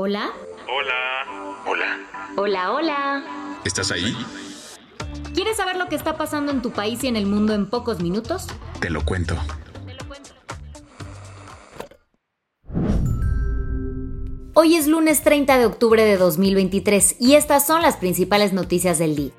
Hola. Hola. Hola. Hola, hola. ¿Estás ahí? ¿Quieres saber lo que está pasando en tu país y en el mundo en pocos minutos? Te lo cuento. Hoy es lunes 30 de octubre de 2023 y estas son las principales noticias del día.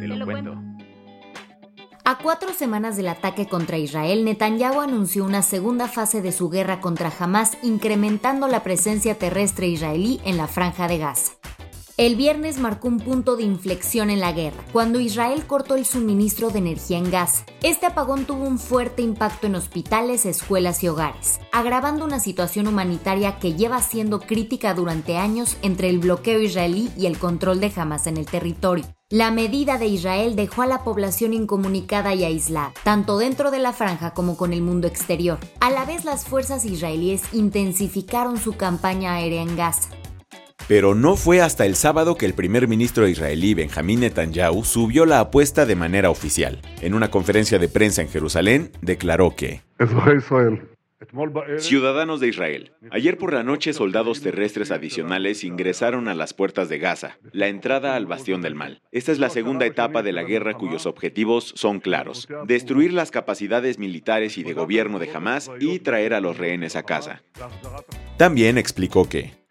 Te lo cuento. A cuatro semanas del ataque contra Israel, Netanyahu anunció una segunda fase de su guerra contra Hamas, incrementando la presencia terrestre israelí en la franja de Gaza. El viernes marcó un punto de inflexión en la guerra, cuando Israel cortó el suministro de energía en Gaza. Este apagón tuvo un fuerte impacto en hospitales, escuelas y hogares, agravando una situación humanitaria que lleva siendo crítica durante años entre el bloqueo israelí y el control de Hamas en el territorio. La medida de Israel dejó a la población incomunicada y aislada, tanto dentro de la franja como con el mundo exterior. A la vez, las fuerzas israelíes intensificaron su campaña aérea en Gaza. Pero no fue hasta el sábado que el primer ministro israelí Benjamín Netanyahu subió la apuesta de manera oficial. En una conferencia de prensa en Jerusalén, declaró que Ciudadanos de Israel, ayer por la noche soldados terrestres adicionales ingresaron a las puertas de Gaza, la entrada al bastión del mal. Esta es la segunda etapa de la guerra cuyos objetivos son claros, destruir las capacidades militares y de gobierno de Hamas y traer a los rehenes a casa. También explicó que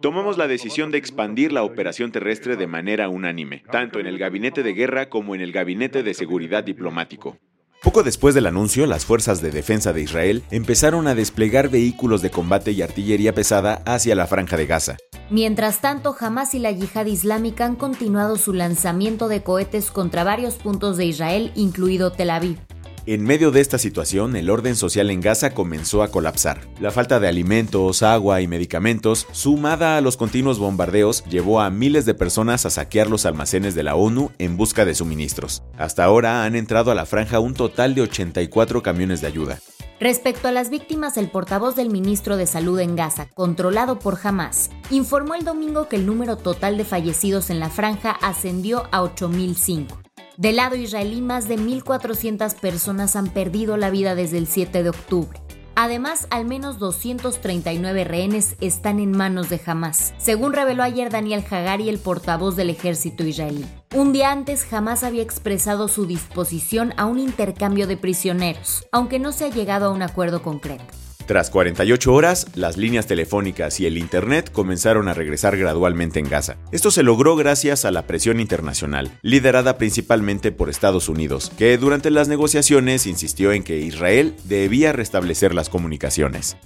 Tomamos la decisión de expandir la operación terrestre de manera unánime, tanto en el gabinete de guerra como en el gabinete de seguridad diplomático. Poco después del anuncio, las fuerzas de defensa de Israel empezaron a desplegar vehículos de combate y artillería pesada hacia la franja de Gaza. Mientras tanto, Hamas y la yihad islámica han continuado su lanzamiento de cohetes contra varios puntos de Israel, incluido Tel Aviv. En medio de esta situación, el orden social en Gaza comenzó a colapsar. La falta de alimentos, agua y medicamentos, sumada a los continuos bombardeos, llevó a miles de personas a saquear los almacenes de la ONU en busca de suministros. Hasta ahora han entrado a la franja un total de 84 camiones de ayuda. Respecto a las víctimas, el portavoz del ministro de Salud en Gaza, controlado por Hamas, informó el domingo que el número total de fallecidos en la franja ascendió a 8.005. Del lado israelí, más de 1.400 personas han perdido la vida desde el 7 de octubre. Además, al menos 239 rehenes están en manos de Hamas, según reveló ayer Daniel Hagari, el portavoz del ejército israelí. Un día antes, Hamas había expresado su disposición a un intercambio de prisioneros, aunque no se ha llegado a un acuerdo concreto. Tras 48 horas, las líneas telefónicas y el Internet comenzaron a regresar gradualmente en Gaza. Esto se logró gracias a la presión internacional, liderada principalmente por Estados Unidos, que durante las negociaciones insistió en que Israel debía restablecer las comunicaciones.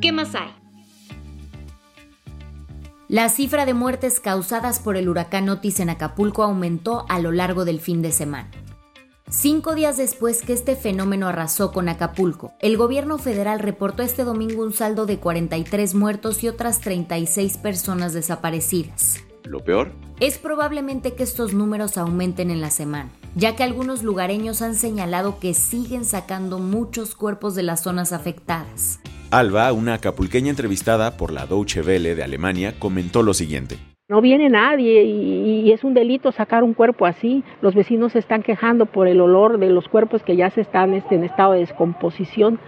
¿Qué más hay? La cifra de muertes causadas por el huracán Otis en Acapulco aumentó a lo largo del fin de semana. Cinco días después que este fenómeno arrasó con Acapulco, el gobierno federal reportó este domingo un saldo de 43 muertos y otras 36 personas desaparecidas. ¿Lo peor? Es probablemente que estos números aumenten en la semana, ya que algunos lugareños han señalado que siguen sacando muchos cuerpos de las zonas afectadas. Alba, una acapulqueña entrevistada por la Deutsche Welle de Alemania, comentó lo siguiente. No viene nadie y, es un delito sacar un cuerpo así. Los vecinos se están quejando por el olor de los cuerpos que ya se están este, en estado de descomposición.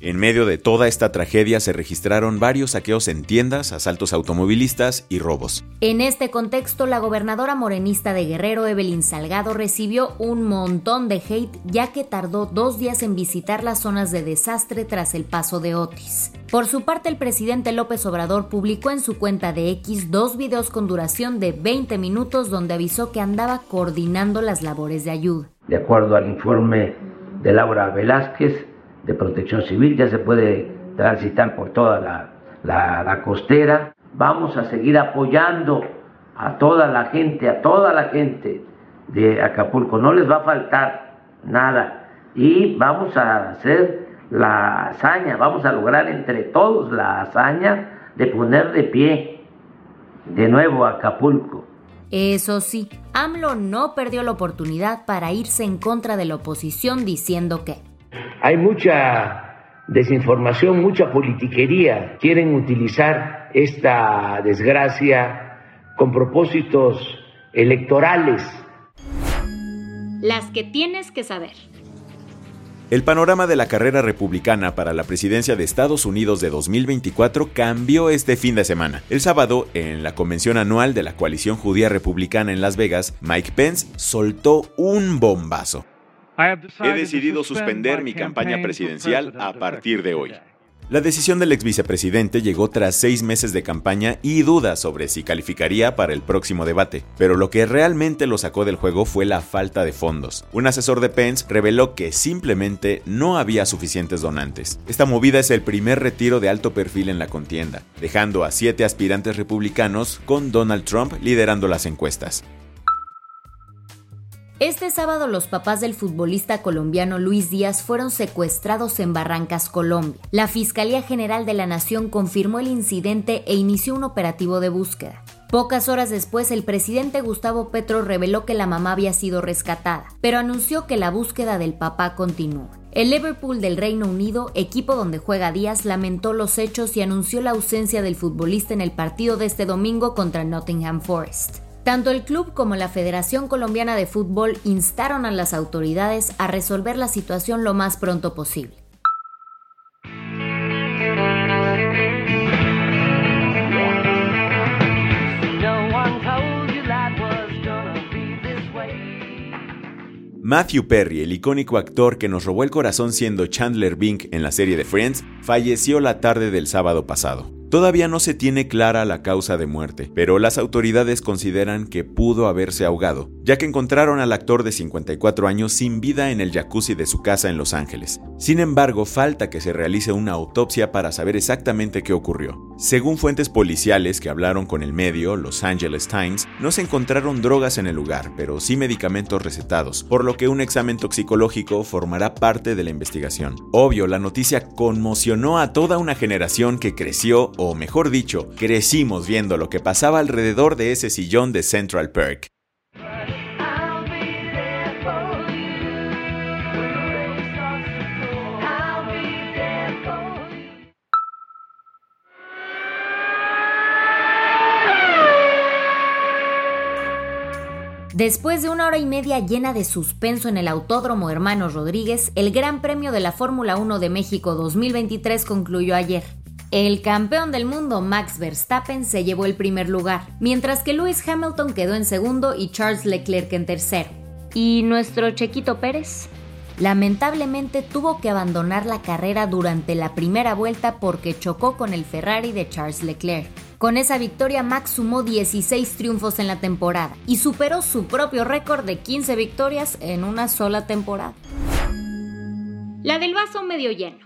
En medio de toda esta tragedia se registraron varios saqueos en tiendas, asaltos automovilistas y robos. En este contexto, la gobernadora morenista de Guerrero, Evelyn Salgado, recibió un montón de hate ya que tardó dos días en visitar las zonas de desastre tras el paso de Otis. Por su parte, el presidente López Obrador publicó en su cuenta de X dos videos con duración de 20 minutos donde avisó que andaba coordinando las labores de ayuda. De acuerdo al informe de Laura Velázquez, de protección civil, ya se puede transitar por toda la, la, costera. Vamos a seguir apoyando a toda la gente, a toda la gente de Acapulco. No les va a faltar nada. Y vamos a hacer la hazaña, vamos a lograr entre todos la hazaña de poner de pie de nuevo Acapulco. Eso sí, AMLO no perdió la oportunidad para irse en contra de la oposición diciendo que hay mucha desinformación, mucha politiquería. Quieren utilizar esta desgracia con propósitos electorales. Las que tienes que saber. El panorama de la carrera republicana para la presidencia de Estados Unidos de 2024 cambió este fin de semana. El sábado, en la convención anual de la coalición judía republicana en Las Vegas, Mike Pence soltó un bombazo. He decidido suspender mi campaña presidencial a partir de hoy. La decisión del ex vicepresidente llegó tras seis meses de campaña y dudas sobre si calificaría para el próximo debate, pero lo que realmente lo sacó del juego fue la falta de fondos. Un asesor de Pence reveló que simplemente no había suficientes donantes. Esta movida es el primer retiro de alto perfil en la contienda, dejando a siete aspirantes republicanos con Donald Trump liderando las encuestas. Este sábado los papás del futbolista colombiano Luis Díaz fueron secuestrados en Barrancas, Colombia. La Fiscalía General de la Nación confirmó el incidente e inició un operativo de búsqueda. Pocas horas después, el presidente Gustavo Petro reveló que la mamá había sido rescatada, pero anunció que la búsqueda del papá continúa. El Liverpool del Reino Unido, equipo donde juega Díaz, lamentó los hechos y anunció la ausencia del futbolista en el partido de este domingo contra Nottingham Forest. Tanto el club como la Federación Colombiana de Fútbol instaron a las autoridades a resolver la situación lo más pronto posible. Matthew Perry, el icónico actor que nos robó el corazón siendo Chandler Bing en la serie de Friends, falleció la tarde del sábado pasado. Todavía no se tiene clara la causa de muerte, pero las autoridades consideran que pudo haberse ahogado, ya que encontraron al actor de 54 años sin vida en el jacuzzi de su casa en Los Ángeles. Sin embargo, falta que se realice una autopsia para saber exactamente qué ocurrió. Según fuentes policiales que hablaron con el medio, Los Angeles Times, no se encontraron drogas en el lugar, pero sí medicamentos recetados, por lo que un examen toxicológico formará parte de la investigación. Obvio, la noticia conmocionó a toda una generación que creció o mejor dicho, crecimos viendo lo que pasaba alrededor de ese sillón de Central Perk. Después de una hora y media llena de suspenso en el Autódromo Hermanos Rodríguez, el Gran Premio de la Fórmula 1 de México 2023 concluyó ayer. El campeón del mundo Max Verstappen se llevó el primer lugar, mientras que Lewis Hamilton quedó en segundo y Charles Leclerc en tercero. ¿Y nuestro Chequito Pérez? Lamentablemente tuvo que abandonar la carrera durante la primera vuelta porque chocó con el Ferrari de Charles Leclerc. Con esa victoria Max sumó 16 triunfos en la temporada y superó su propio récord de 15 victorias en una sola temporada. La del vaso medio lleno.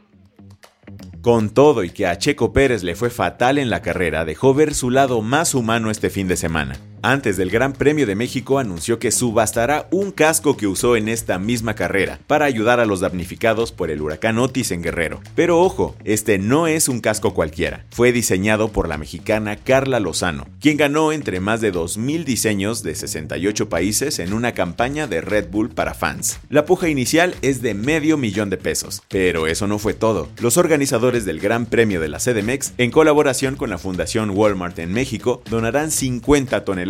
Con todo y que a Checo Pérez le fue fatal en la carrera, dejó ver su lado más humano este fin de semana. Antes del Gran Premio de México anunció que subastará un casco que usó en esta misma carrera para ayudar a los damnificados por el huracán Otis en Guerrero. Pero ojo, este no es un casco cualquiera. Fue diseñado por la mexicana Carla Lozano, quien ganó entre más de 2.000 diseños de 68 países en una campaña de Red Bull para fans. La puja inicial es de medio millón de pesos, pero eso no fue todo. Los organizadores del Gran Premio de la CDMX, en colaboración con la Fundación Walmart en México, donarán 50 toneladas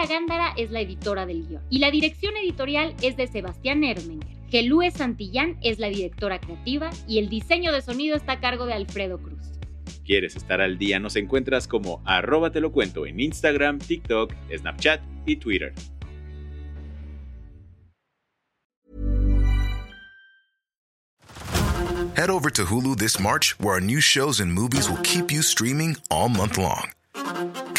Paula Gándara es la editora del guion y la dirección editorial es de Sebastián Ermenger. Gelúe Santillán es la directora creativa y el diseño de sonido está a cargo de Alfredo Cruz. ¿Quieres estar al día? Nos encuentras como arroba te lo cuento en Instagram, TikTok, Snapchat y Twitter. Head over to Hulu this March, where our new shows and movies will keep you streaming all month long.